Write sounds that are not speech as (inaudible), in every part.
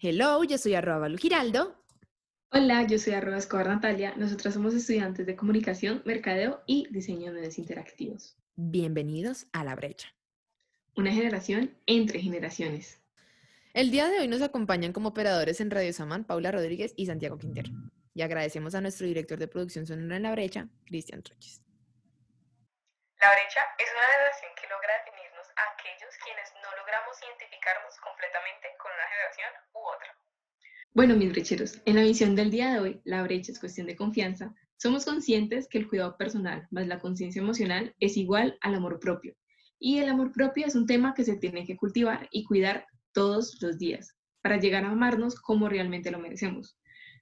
Hello, yo soy arroba Balu Giraldo. Hola, yo soy arroba Escobar Natalia. Nosotras somos estudiantes de comunicación, mercadeo y diseño de medios interactivos. Bienvenidos a La Brecha. Una generación entre generaciones. El día de hoy nos acompañan como operadores en Radio Samán Paula Rodríguez y Santiago Quintero. Y agradecemos a nuestro director de producción sonora en La Brecha, Cristian Troches. La brecha es una relación que logra definirnos a aquellos quienes no logramos identificarnos completamente con una generación u otra. Bueno, mis brecheros, en la misión del día de hoy, la brecha es cuestión de confianza. Somos conscientes que el cuidado personal más la conciencia emocional es igual al amor propio. Y el amor propio es un tema que se tiene que cultivar y cuidar todos los días para llegar a amarnos como realmente lo merecemos.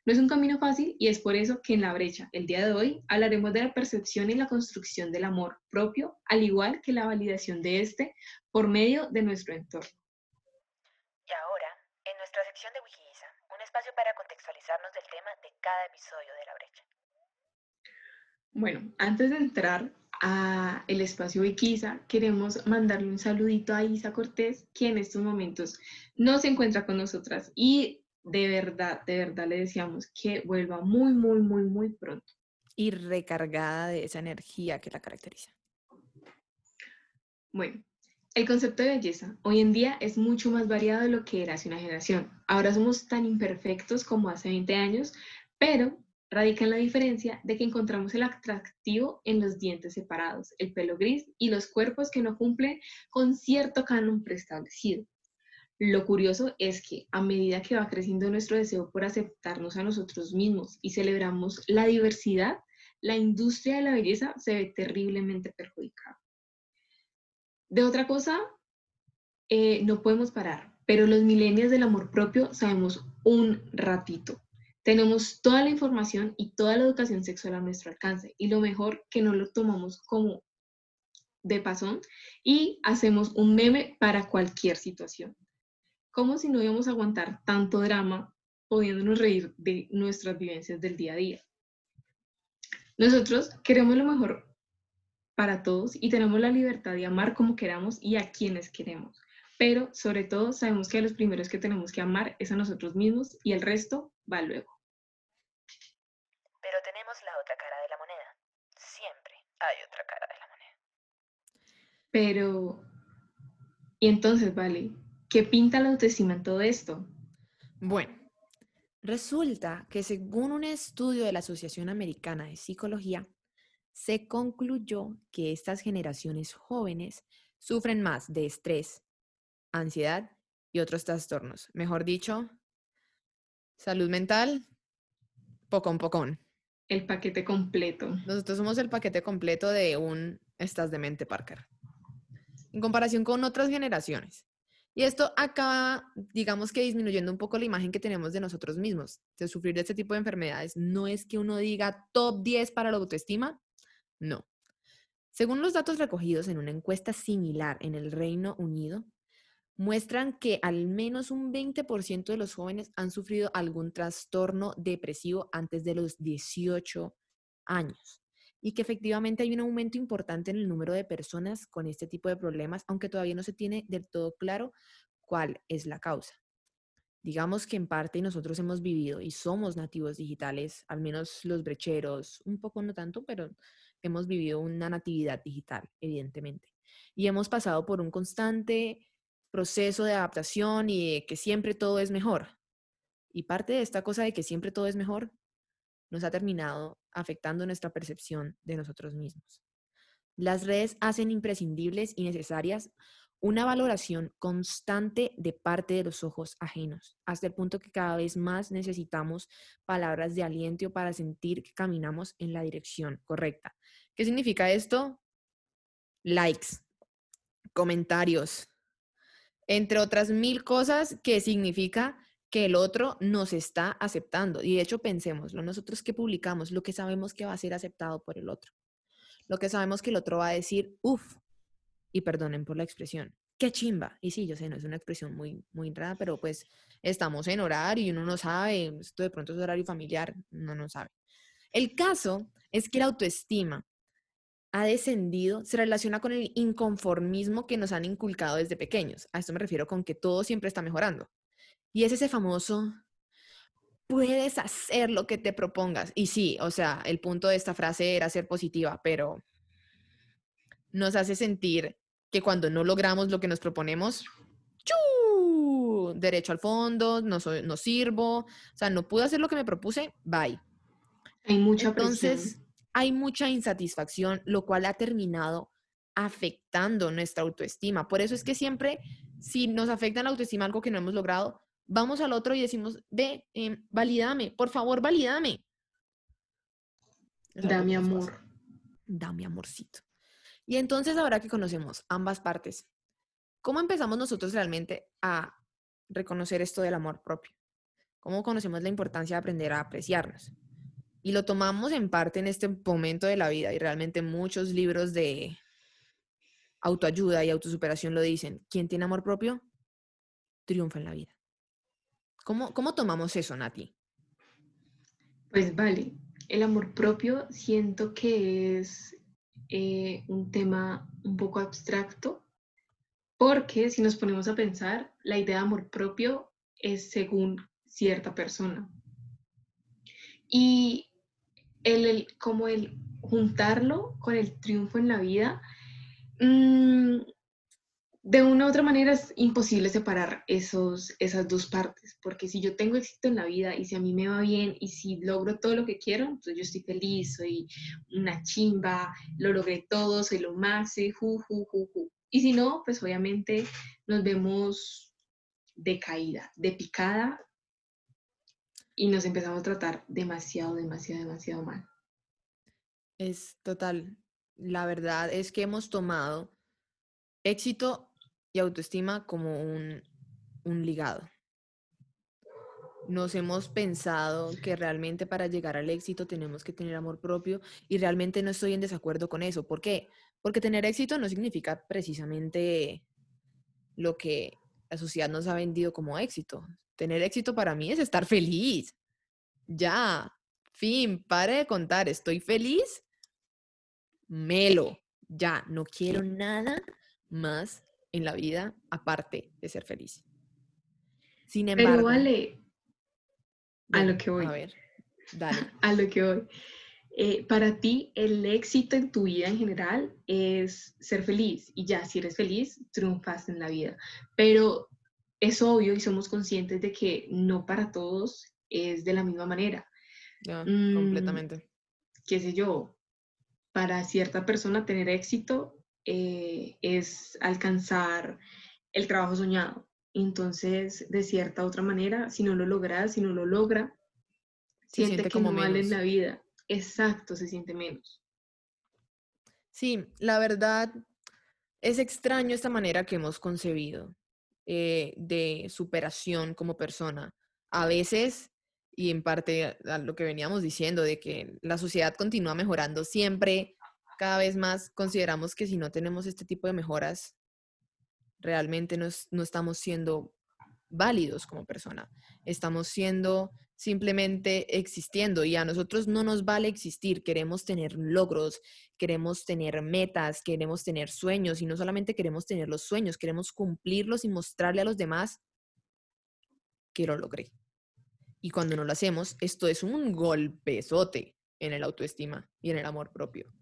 No es un camino fácil y es por eso que en la brecha, el día de hoy, hablaremos de la percepción y la construcción del amor propio, al igual que la validación de este por medio de nuestro entorno. Y ahora, en nuestra sección de Wikiisa, un espacio para contextualizarnos del tema de cada episodio de la brecha. Bueno, antes de entrar a el espacio Wikiisa, queremos mandarle un saludito a Isa Cortés, que en estos momentos no se encuentra con nosotras y de verdad, de verdad le deseamos que vuelva muy, muy, muy, muy pronto. Y recargada de esa energía que la caracteriza. Bueno, el concepto de belleza hoy en día es mucho más variado de lo que era hace una generación. Ahora somos tan imperfectos como hace 20 años, pero radica en la diferencia de que encontramos el atractivo en los dientes separados, el pelo gris y los cuerpos que no cumplen con cierto canon preestablecido. Lo curioso es que a medida que va creciendo nuestro deseo por aceptarnos a nosotros mismos y celebramos la diversidad, la industria de la belleza se ve terriblemente perjudicada. De otra cosa, eh, no podemos parar, pero los milenios del amor propio sabemos un ratito. Tenemos toda la información y toda la educación sexual a nuestro alcance y lo mejor que no lo tomamos como de pasón y hacemos un meme para cualquier situación como si no íbamos a aguantar tanto drama pudiéndonos reír de nuestras vivencias del día a día. Nosotros queremos lo mejor para todos y tenemos la libertad de amar como queramos y a quienes queremos. Pero sobre todo sabemos que a los primeros que tenemos que amar es a nosotros mismos y el resto va luego. Pero tenemos la otra cara de la moneda. Siempre hay otra cara de la moneda. Pero, y entonces, vale, ¿Qué pinta la autoestima en todo esto? Bueno, resulta que según un estudio de la Asociación Americana de Psicología, se concluyó que estas generaciones jóvenes sufren más de estrés, ansiedad y otros trastornos. Mejor dicho, salud mental, pocón pocón. El paquete completo. Nosotros somos el paquete completo de un estás de mente Parker. En comparación con otras generaciones. Y esto acaba, digamos que disminuyendo un poco la imagen que tenemos de nosotros mismos. De sufrir de este tipo de enfermedades no es que uno diga top 10 para la autoestima, no. Según los datos recogidos en una encuesta similar en el Reino Unido, muestran que al menos un 20% de los jóvenes han sufrido algún trastorno depresivo antes de los 18 años y que efectivamente hay un aumento importante en el número de personas con este tipo de problemas, aunque todavía no se tiene del todo claro cuál es la causa. Digamos que en parte nosotros hemos vivido y somos nativos digitales, al menos los brecheros, un poco no tanto, pero hemos vivido una natividad digital, evidentemente. Y hemos pasado por un constante proceso de adaptación y de que siempre todo es mejor. Y parte de esta cosa de que siempre todo es mejor nos ha terminado afectando nuestra percepción de nosotros mismos. Las redes hacen imprescindibles y necesarias una valoración constante de parte de los ojos ajenos, hasta el punto que cada vez más necesitamos palabras de aliento para sentir que caminamos en la dirección correcta. ¿Qué significa esto? Likes, comentarios, entre otras mil cosas que significa que el otro nos está aceptando. Y de hecho, pensémoslo, nosotros que publicamos lo que sabemos que va a ser aceptado por el otro. Lo que sabemos que el otro va a decir, uff, y perdonen por la expresión, qué chimba. Y sí, yo sé, no es una expresión muy, muy rara, pero pues estamos en horario y uno no sabe, esto de pronto es horario familiar, uno no sabe. El caso es que la autoestima ha descendido se relaciona con el inconformismo que nos han inculcado desde pequeños. A esto me refiero con que todo siempre está mejorando. Y es ese famoso, puedes hacer lo que te propongas. Y sí, o sea, el punto de esta frase era ser positiva, pero nos hace sentir que cuando no logramos lo que nos proponemos, ¡chu! derecho al fondo, no, soy, no sirvo, o sea, no pude hacer lo que me propuse, bye. Hay mucha Entonces, presión. hay mucha insatisfacción, lo cual ha terminado afectando nuestra autoestima. Por eso es que siempre, si nos afecta la autoestima algo que no hemos logrado, vamos al otro y decimos, ve, em, validame, por favor, validame. Dame amor. Dame amorcito. Y entonces, ahora que conocemos ambas partes, ¿cómo empezamos nosotros realmente a reconocer esto del amor propio? ¿Cómo conocemos la importancia de aprender a apreciarnos? Y lo tomamos en parte en este momento de la vida y realmente muchos libros de autoayuda y autosuperación lo dicen. ¿Quién tiene amor propio? Triunfa en la vida. ¿Cómo, cómo tomamos eso, Nati? Pues vale, el amor propio siento que es eh, un tema un poco abstracto, porque si nos ponemos a pensar, la idea de amor propio es según cierta persona. Y el, el- como el juntarlo con el triunfo en la vida, mm, de una u otra manera es imposible separar esos, esas dos partes, porque si yo tengo éxito en la vida y si a mí me va bien y si logro todo lo que quiero, entonces yo estoy feliz, soy una chimba, lo logré todo, soy lo más, ju, ju, ju. Y si no, pues obviamente nos vemos de caída, de picada y nos empezamos a tratar demasiado, demasiado, demasiado mal. Es total. La verdad es que hemos tomado éxito y autoestima como un, un ligado. Nos hemos pensado que realmente para llegar al éxito tenemos que tener amor propio y realmente no estoy en desacuerdo con eso. ¿Por qué? Porque tener éxito no significa precisamente lo que la sociedad nos ha vendido como éxito. Tener éxito para mí es estar feliz. Ya, fin, pare de contar, estoy feliz, melo, ya, no quiero nada más en la vida aparte de ser feliz. Sin embargo, Pero vale, a lo que voy. A ver, dale. (laughs) a lo que voy. Eh, para ti, el éxito en tu vida en general es ser feliz y ya, si eres feliz, triunfas en la vida. Pero es obvio y somos conscientes de que no para todos es de la misma manera. Ya, Mm, completamente. Qué sé yo, para cierta persona tener éxito eh, es alcanzar el trabajo soñado. Entonces, de cierta otra manera, si no lo logras, si no lo logra, Se siente, siente que como no vale en la vida. Exacto, se siente menos. Sí, la verdad es extraño esta manera que hemos concebido eh, de superación como persona. A veces, y en parte a lo que veníamos diciendo, de que la sociedad continúa mejorando siempre, cada vez más consideramos que si no tenemos este tipo de mejoras, realmente no, no estamos siendo válidos como persona. Estamos siendo simplemente existiendo y a nosotros no nos vale existir. Queremos tener logros, queremos tener metas, queremos tener sueños y no solamente queremos tener los sueños, queremos cumplirlos y mostrarle a los demás que lo logré. Y cuando no lo hacemos, esto es un golpezote en el autoestima y en el amor propio.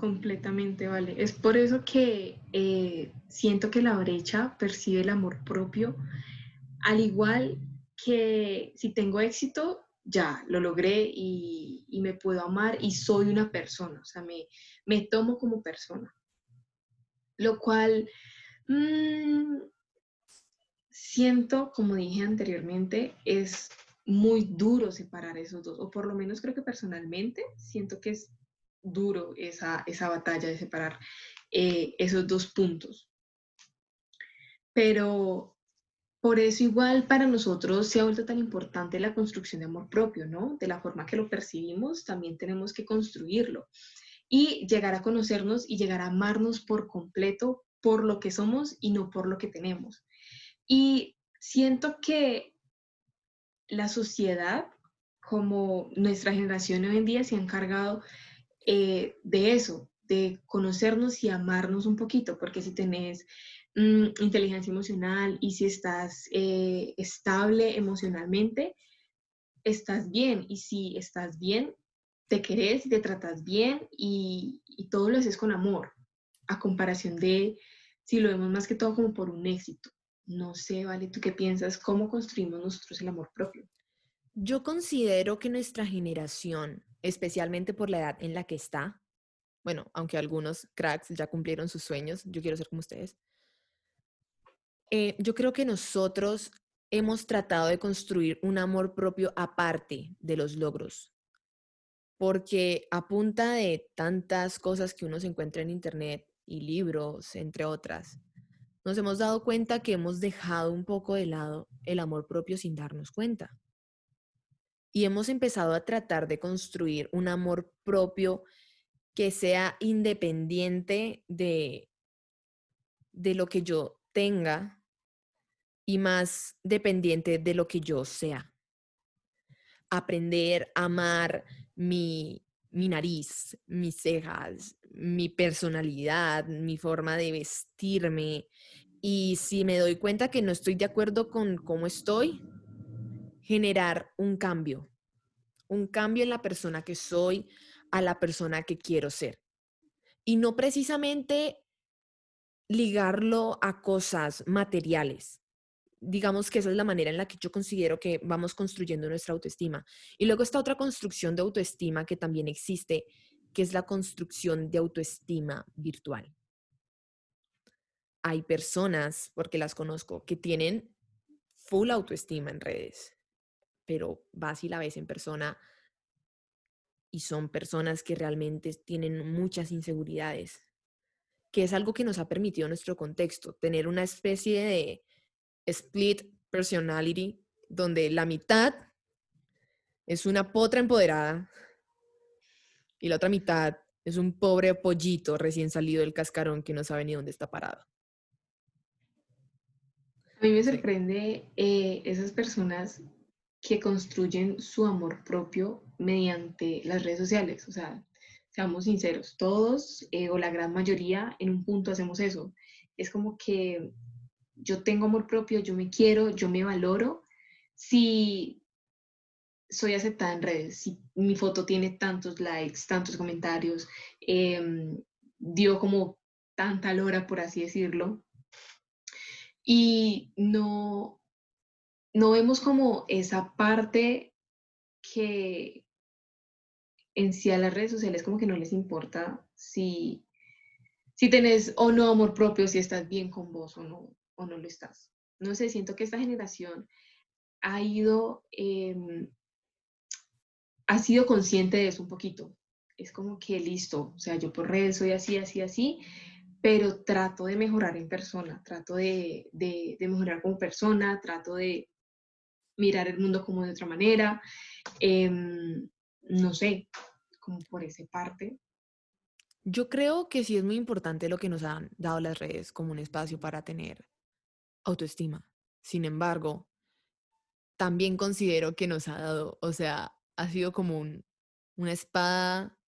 Completamente, vale. Es por eso que eh, siento que la brecha percibe el amor propio, al igual que si tengo éxito, ya lo logré y, y me puedo amar y soy una persona, o sea, me, me tomo como persona. Lo cual mm, siento, como dije anteriormente, es muy duro separar esos dos, o por lo menos creo que personalmente siento que es duro esa, esa batalla de separar eh, esos dos puntos. Pero por eso igual para nosotros se ha vuelto tan importante la construcción de amor propio, ¿no? De la forma que lo percibimos, también tenemos que construirlo y llegar a conocernos y llegar a amarnos por completo por lo que somos y no por lo que tenemos. Y siento que la sociedad, como nuestra generación hoy en día, se ha encargado eh, de eso, de conocernos y amarnos un poquito, porque si tenés mm, inteligencia emocional y si estás eh, estable emocionalmente, estás bien. Y si estás bien, te querés y te tratas bien y, y todo lo haces con amor, a comparación de si lo vemos más que todo como por un éxito. No sé, Vale, ¿tú qué piensas? ¿Cómo construimos nosotros el amor propio? Yo considero que nuestra generación, especialmente por la edad en la que está, bueno, aunque algunos cracks ya cumplieron sus sueños, yo quiero ser como ustedes, eh, yo creo que nosotros hemos tratado de construir un amor propio aparte de los logros, porque a punta de tantas cosas que uno se encuentra en Internet y libros, entre otras, nos hemos dado cuenta que hemos dejado un poco de lado el amor propio sin darnos cuenta. Y hemos empezado a tratar de construir un amor propio que sea independiente de, de lo que yo tenga y más dependiente de lo que yo sea. Aprender a amar mi, mi nariz, mis cejas, mi personalidad, mi forma de vestirme. Y si me doy cuenta que no estoy de acuerdo con cómo estoy, generar un cambio, un cambio en la persona que soy, a la persona que quiero ser. Y no precisamente ligarlo a cosas materiales. Digamos que esa es la manera en la que yo considero que vamos construyendo nuestra autoestima. Y luego está otra construcción de autoestima que también existe, que es la construcción de autoestima virtual. Hay personas, porque las conozco, que tienen full autoestima en redes, pero vas y la ves en persona y son personas que realmente tienen muchas inseguridades, que es algo que nos ha permitido nuestro contexto, tener una especie de split personality, donde la mitad es una potra empoderada y la otra mitad es un pobre pollito recién salido del cascarón que no sabe ni dónde está parado. A mí me sorprende eh, esas personas que construyen su amor propio mediante las redes sociales. O sea, seamos sinceros, todos eh, o la gran mayoría en un punto hacemos eso. Es como que yo tengo amor propio, yo me quiero, yo me valoro. Si soy aceptada en redes, si mi foto tiene tantos likes, tantos comentarios, em, dio como tanta lora, por así decirlo, y no, no vemos como esa parte que en sí a las redes sociales como que no les importa si, si tenés o no amor propio, si estás bien con vos o no, o no lo estás. No sé, siento que esta generación ha ido, em, ha sido consciente de eso un poquito. Es como que listo, o sea, yo por redes soy así, así, así, pero trato de mejorar en persona, trato de, de mejorar como persona, trato de mirar el mundo como de otra manera. Em, no sé, como por esa parte. Yo creo que sí es muy importante lo que nos han dado las redes como un espacio para tener autoestima. Sin embargo, también considero que nos ha dado, o sea, ha sido como un, una espada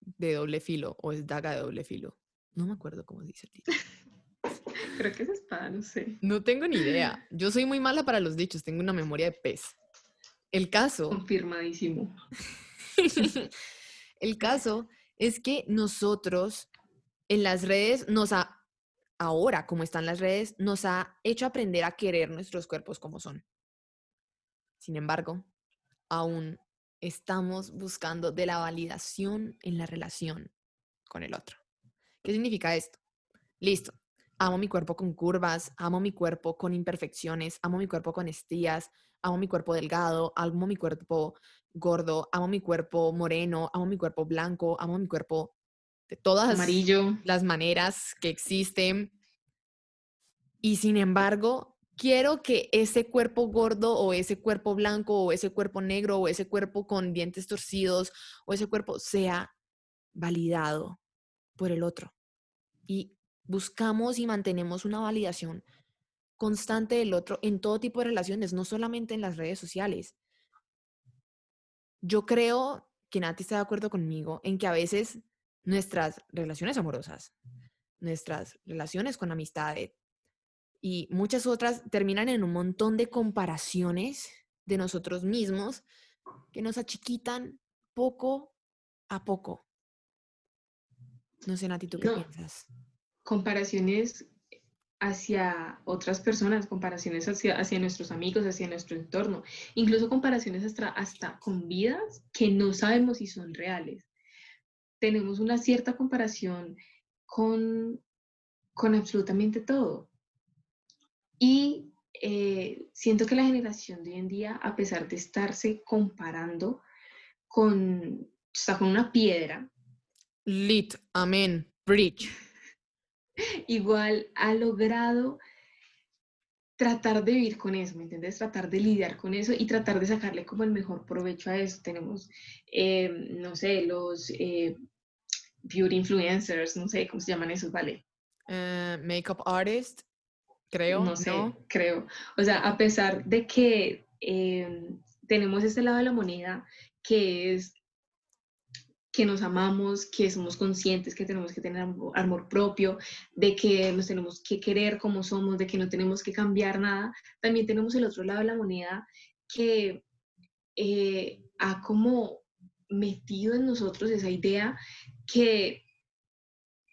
de doble filo o es daga de doble filo. No me acuerdo cómo dice el título. (laughs) Creo que es espada, no sé. No tengo ni idea. Yo soy muy mala para los dichos, tengo una memoria de pez. El caso. Confirmadísimo. (laughs) el caso es que nosotros en las redes nos ha, ahora como están las redes, nos ha hecho aprender a querer nuestros cuerpos como son. Sin embargo, aún estamos buscando de la validación en la relación con el otro. ¿Qué significa esto? Listo, Amo mi cuerpo con curvas, amo mi cuerpo con imperfecciones, amo mi cuerpo con estrías, amo mi cuerpo delgado, amo mi cuerpo gordo, amo mi cuerpo moreno, amo mi cuerpo blanco, amo mi cuerpo de todas Amarillo. las maneras que existen. Y sin embargo, quiero que ese cuerpo gordo o ese cuerpo blanco o ese cuerpo negro o ese cuerpo con dientes torcidos o ese cuerpo sea validado por el otro. Y buscamos y mantenemos una validación constante del otro en todo tipo de relaciones, no solamente en las redes sociales. Yo creo que Nati está de acuerdo conmigo en que a veces nuestras relaciones amorosas, nuestras relaciones con amistades y muchas otras terminan en un montón de comparaciones de nosotros mismos que nos achiquitan poco a poco. No sé, Nati, ¿tú qué No. piensas? Comparaciones hacia otras personas, comparaciones hacia, nuestros amigos, hacia nuestro entorno, incluso comparaciones hasta, hasta con vidas que no sabemos si son reales. Tenemos una cierta comparación con, absolutamente todo. Y eh, siento que la generación de hoy en día, a pesar de estarse comparando con, está con una piedra, Lit, amén, preach. (laughs) igual ha logrado tratar de vivir con eso, ¿me entiendes? Tratar de lidiar con eso y tratar de sacarle como el mejor provecho a eso. Tenemos, eh, no sé, los eh, beauty influencers, no sé cómo se llaman esos, ¿vale? Eh, makeup artist, creo, no sé, creo. O sea, a pesar de que eh, tenemos este lado de la moneda que es que nos amamos, que somos conscientes que tenemos que tener amo- amor propio, de que nos tenemos que querer como somos, de que no tenemos que cambiar nada, también tenemos el otro lado de la moneda que eh, ha como metido en nosotros esa idea que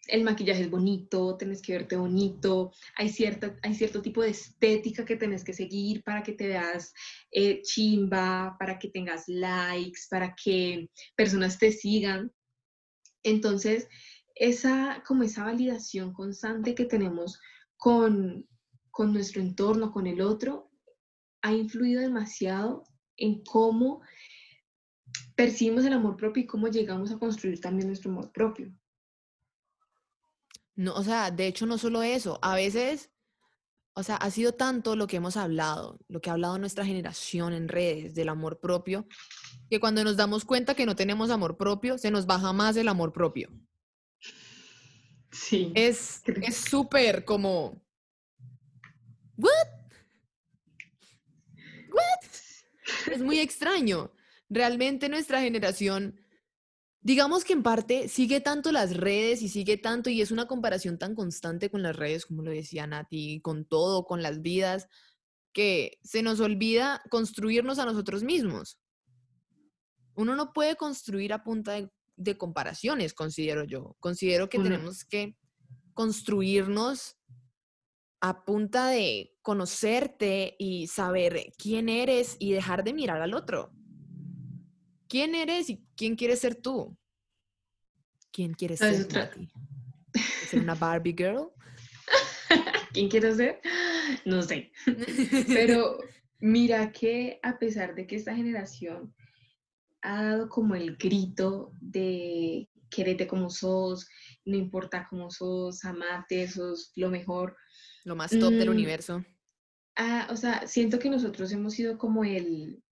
el maquillaje es bonito, tenés que verte bonito, hay, cierta, hay cierto tipo de estética que tenés que seguir para que te veas eh, chimba, para que tengas likes, para que personas te sigan. Entonces, esa, como esa validación constante que tenemos con, con nuestro entorno, con el otro, ha influido demasiado en cómo percibimos el amor propio y cómo llegamos a construir también nuestro amor propio. No, o sea, de hecho no solo eso, a veces, o sea, ha sido tanto lo que hemos hablado, lo que ha hablado nuestra generación en redes del amor propio, que cuando nos damos cuenta que no tenemos amor propio, se nos baja más el amor propio. Sí. Es es súper como ¿What? ¿What? Es muy extraño. Realmente nuestra generación digamos que en parte sigue tanto las redes y sigue tanto y es una comparación tan constante con las redes, como lo decía Nati, con todo, con las vidas, que se nos olvida construirnos a nosotros mismos. Uno no puede construir a punta de, de comparaciones, considero yo. Considero que tenemos que construirnos a punta de conocerte y saber quién eres y dejar de mirar al otro. ¿Quién eres y quién quieres ser tú? ¿Quién quieres ¿Sabes ser, otra? ¿Ser una Barbie girl? (laughs) ¿Quién quiere ser? No sé. Pero mira que a pesar de que esta generación ha dado como el grito de quererte como sos, no importa cómo sos, amate, sos lo mejor. Lo más top del Mm, universo. Ah, o sea, siento que nosotros hemos sido como el,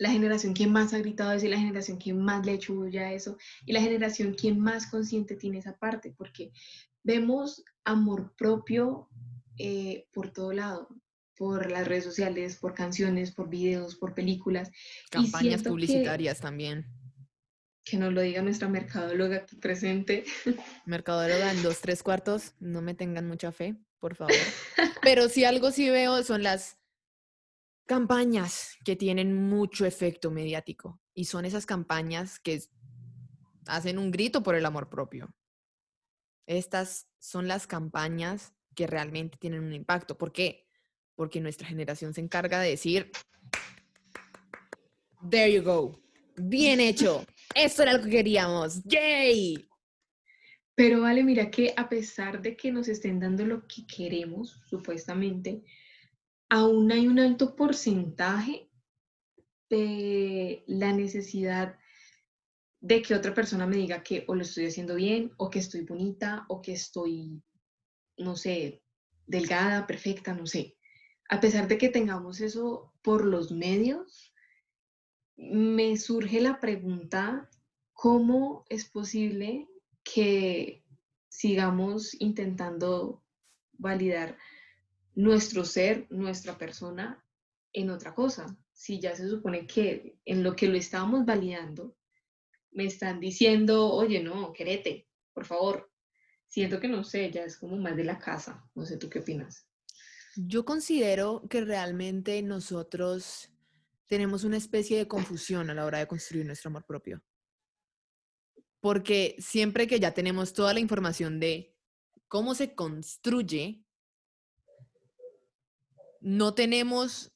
la generación que más ha gritado eso y la generación que más le ha hecho bulla a eso y la generación que más consciente tiene esa parte, porque vemos amor propio eh, por todo lado, por las redes sociales, por canciones, por videos, por películas. y Campañas que- publicitarias también. Que nos lo diga nuestra mercadóloga aquí presente. (laughs) Mercadóloga en dos, tres cuartos, no me tengan mucha fe, por favor. Pero si algo sí veo son las campañas que tienen mucho efecto mediático. Y son esas campañas que hacen un grito por el amor propio. Estas son las campañas que realmente tienen un impacto. ¿Por qué? Porque nuestra generación se encarga de decir, there you go, bien hecho, eso era lo que queríamos, yay. Pero vale, mira que a pesar de que nos estén dando lo que queremos, supuestamente, aún hay un alto porcentaje de la necesidad de que otra persona me diga que o lo estoy haciendo bien, o que estoy bonita, o que estoy, no sé, delgada, perfecta, no sé. A pesar de que tengamos eso por los medios, me surge la pregunta, ¿cómo es posible que sigamos intentando validar nuestro ser, nuestra persona en otra cosa? Si ya se supone que en lo que lo estábamos validando me están diciendo, oye, no, querete, por favor. Siento que no sé, ya es como más de la casa. No sé, ¿tú qué opinas? Yo considero que realmente nosotros tenemos una especie de confusión a la hora de construir nuestro amor propio. Porque siempre que ya tenemos toda la información de cómo se construye, no tenemos,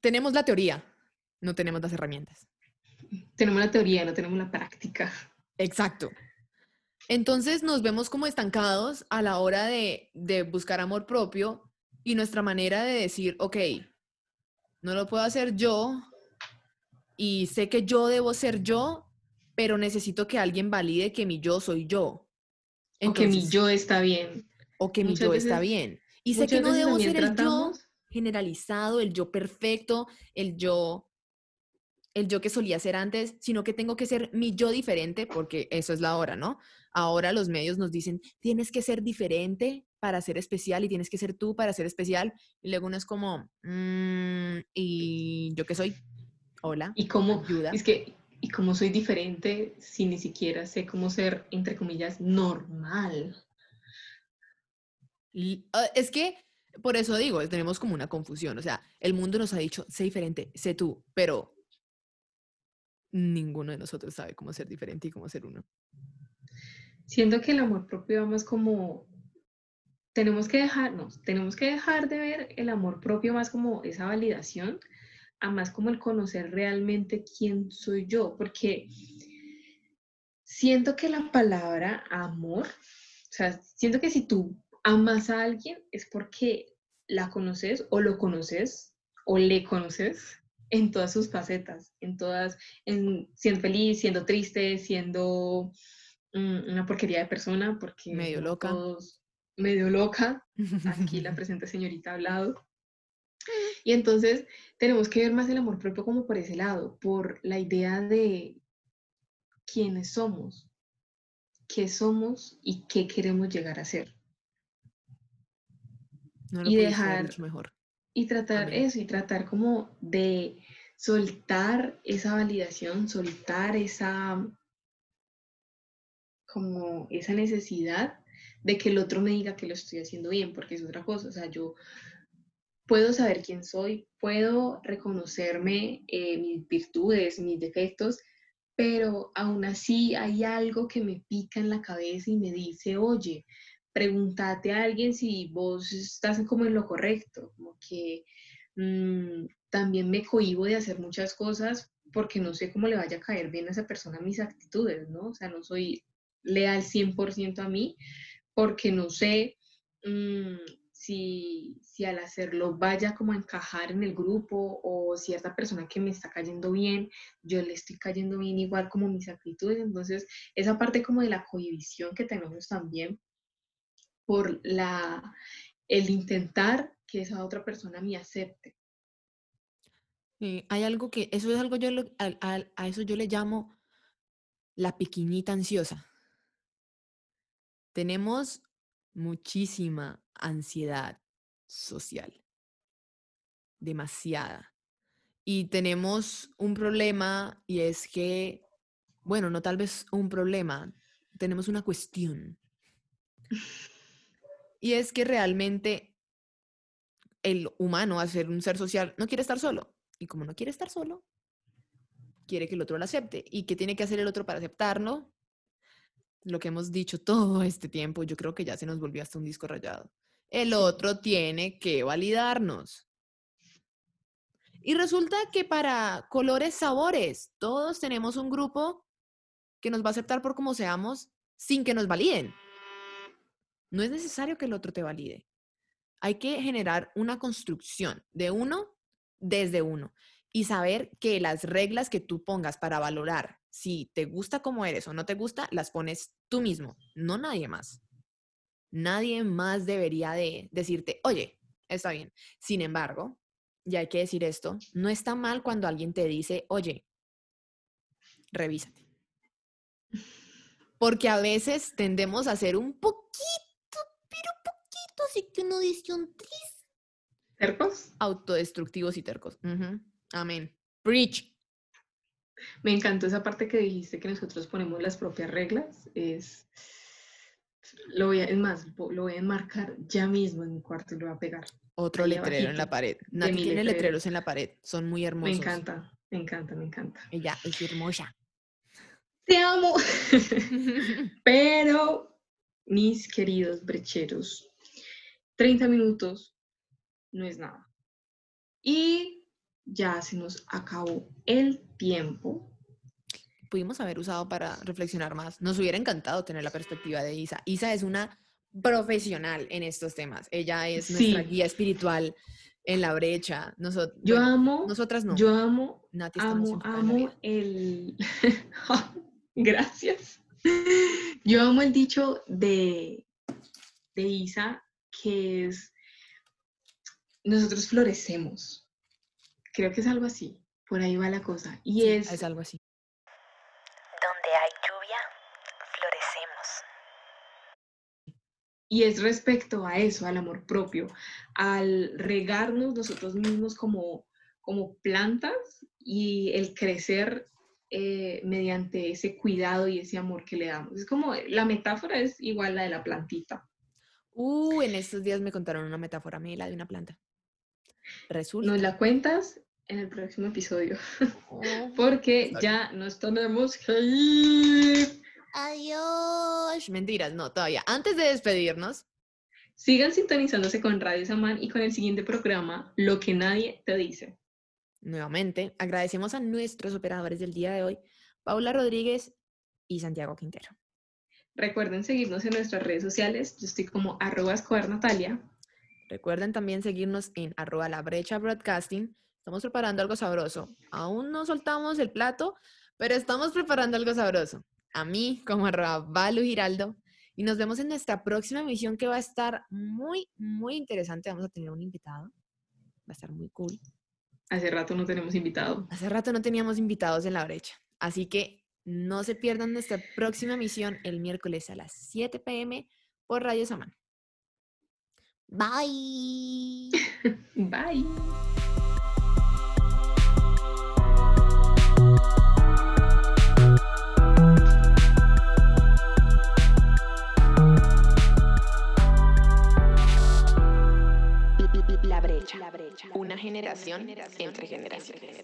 tenemos la teoría, no tenemos las herramientas. Tenemos la teoría, no tenemos la práctica. Exacto. Entonces nos vemos como estancados a la hora de, de buscar amor propio y nuestra manera de decir, ok, no lo puedo hacer yo y sé que yo debo ser yo, pero necesito que alguien valide que mi yo soy yo. o que mi yo está bien. o que mi yo está bien. Y sé muchas que no debo ser el yo generalizado, el yo perfecto, el yo el yo que solía ser antes, sino que tengo que ser mi yo diferente, porque eso es la hora, ¿no? Ahora los medios nos dicen, tienes que ser diferente para ser especial y tienes que ser tú para ser especial. Y luego uno es como, "Mm, ¿y yo qué soy? Hola, Y cómo, ayuda. es que, y como soy diferente, si ni siquiera sé cómo ser, entre comillas, normal. Ah, Es que, por eso digo, tenemos como una confusión. O sea, el mundo nos ha dicho, sé diferente, sé tú, pero ninguno de nosotros sabe cómo ser diferente y cómo ser uno. Siento que el amor propio va más como, tenemos que dejarnos, tenemos que dejar de ver el amor propio más como esa validación, a más como el conocer realmente quién soy yo, porque siento que la palabra amor, o sea, siento que si tú amas a alguien es porque la conoces o lo conoces o le conoces en todas sus facetas, en todas, en siendo feliz, siendo triste, siendo mm, una porquería de persona, porque Medio loca. todos- medio loca, aquí la (laughs) presente señorita ha hablado. Y entonces tenemos que ver más el amor propio como por ese lado, por la idea de quiénes somos, qué somos y qué queremos llegar a ser. No lo y dejar- mejor. Y tratar Amén. eso, y tratar como de soltar esa validación, soltar esa como esa necesidad de que el otro me diga que lo estoy haciendo bien, porque es otra cosa, o sea, yo puedo saber quién soy, puedo reconocerme eh, mis virtudes, mis defectos, pero aún así hay algo que me pica en la cabeza y me dice, oye, pregúntate a alguien si vos estás como en lo correcto, como que mm, también me cohibo de hacer muchas cosas porque no sé cómo le vaya a caer bien a esa persona mis actitudes, ¿no? O sea, no soy leal 100% a mí porque no sé mm, si, si al hacerlo vaya como a encajar en el grupo o cierta persona que me está cayendo bien, yo le estoy cayendo bien igual como mis actitudes. Entonces, esa parte como de la cohibición que tenemos también por la, el intentar que esa otra persona me acepte. Sí, hay algo que, eso es algo yo, lo- al- al- a eso yo le llamo la piquiñita ansiosa. Tenemos muchísima ansiedad social, demasiada. Y tenemos un problema y es que, bueno, no tal vez un problema, tenemos una cuestión. (laughs) Y es que realmente el humano, al ser un ser social, no quiere estar solo. Y como no quiere estar solo, quiere que el otro lo acepte. ¿Y qué tiene que hacer el otro para aceptarlo? Lo que hemos dicho (laughs) todo este tiempo, yo creo que ya se nos volvió hasta un disco rayado. El otro tiene que validarnos. Y resulta que para colores, sabores, todos tenemos un grupo que nos va a aceptar por como seamos sin que nos validen. No es necesario que el otro te valide. Hay que generar una construcción de uno desde uno y saber que las reglas que tú pongas para valorar si te gusta como eres o no te gusta, las pones tú mismo, no nadie más. Nadie más debería de decirte, oye, está bien. Sin embargo, y hay que decir esto, no está mal cuando alguien te dice, oye, revísate. Porque a veces tendemos a ser un poquito, así que uno dice un tris ¿Tercos? autodestructivos y tercos. Amén. Preach. Me encantó esa parte que dijiste que nosotros ponemos las propias reglas. Es, lo voy a, es más, lo voy a enmarcar ya mismo en mi cuarto y lo voy a pegar. Otro letrero en la pared. Nati tiene letrero. letreros en la pared. Son muy Me hermosos. encanta, me encanta, me encanta. Ella es hermosa. Te amo. (laughs) (laughs) Pero, mis queridos brecheros, 30 minutos no es nada. Y ya se nos acabó el tiempo. Pudimos haber usado para reflexionar más. Nos hubiera encantado tener la perspectiva de Isa. Isa es una profesional en estos temas. Ella es nuestra Sí. guía espiritual en la brecha. Noso- Yo bueno, amo, nosotras no. yo amo, Nati amo, amo el... (laughs) Gracias. Yo amo el dicho de, de Isa, que es, nosotros florecemos. Creo que es algo así, por ahí va la cosa. Y Sí, es, es algo así. Donde hay lluvia, florecemos. y es respecto a eso, al amor propio, al regarnos nosotros mismos como, como plantas y el crecer eh, mediante ese cuidado y ese amor que le damos. Es como, la metáfora es igual la de la plantita. Uh, en estos días me contaron una metáfora, me la de una planta. Resulta. Nos la cuentas en el próximo episodio, (laughs) Oh, porque ya nos tenemos que ir. Adiós. Mentiras, no, todavía. Antes de despedirnos, Sigan sintonizándose con Radio Samán y con el siguiente programa, Lo que nadie te dice. nuevamente, agradecemos a nuestros operadores del día de hoy, Paula Rodríguez y Santiago Quintero. Recuerden seguirnos en nuestras redes sociales. Yo estoy como arroba Natalia. Recuerden también seguirnos en arroba la brecha broadcasting. Estamos preparando algo sabroso. Aún no soltamos el plato, pero estamos preparando algo sabroso. A mí como arroba Valu Giraldo. Y nos vemos en nuestra próxima emisión que va a estar muy, muy interesante. Vamos a tener un invitado. Va a estar muy cool. Hace rato no tenemos invitado. Hace rato no teníamos invitados en la brecha. Así que no se pierdan nuestra próxima emisión el miércoles a las 7 pm por Radio Samán. Bye. (laughs) Bye. La brecha. Una generación entre generaciones.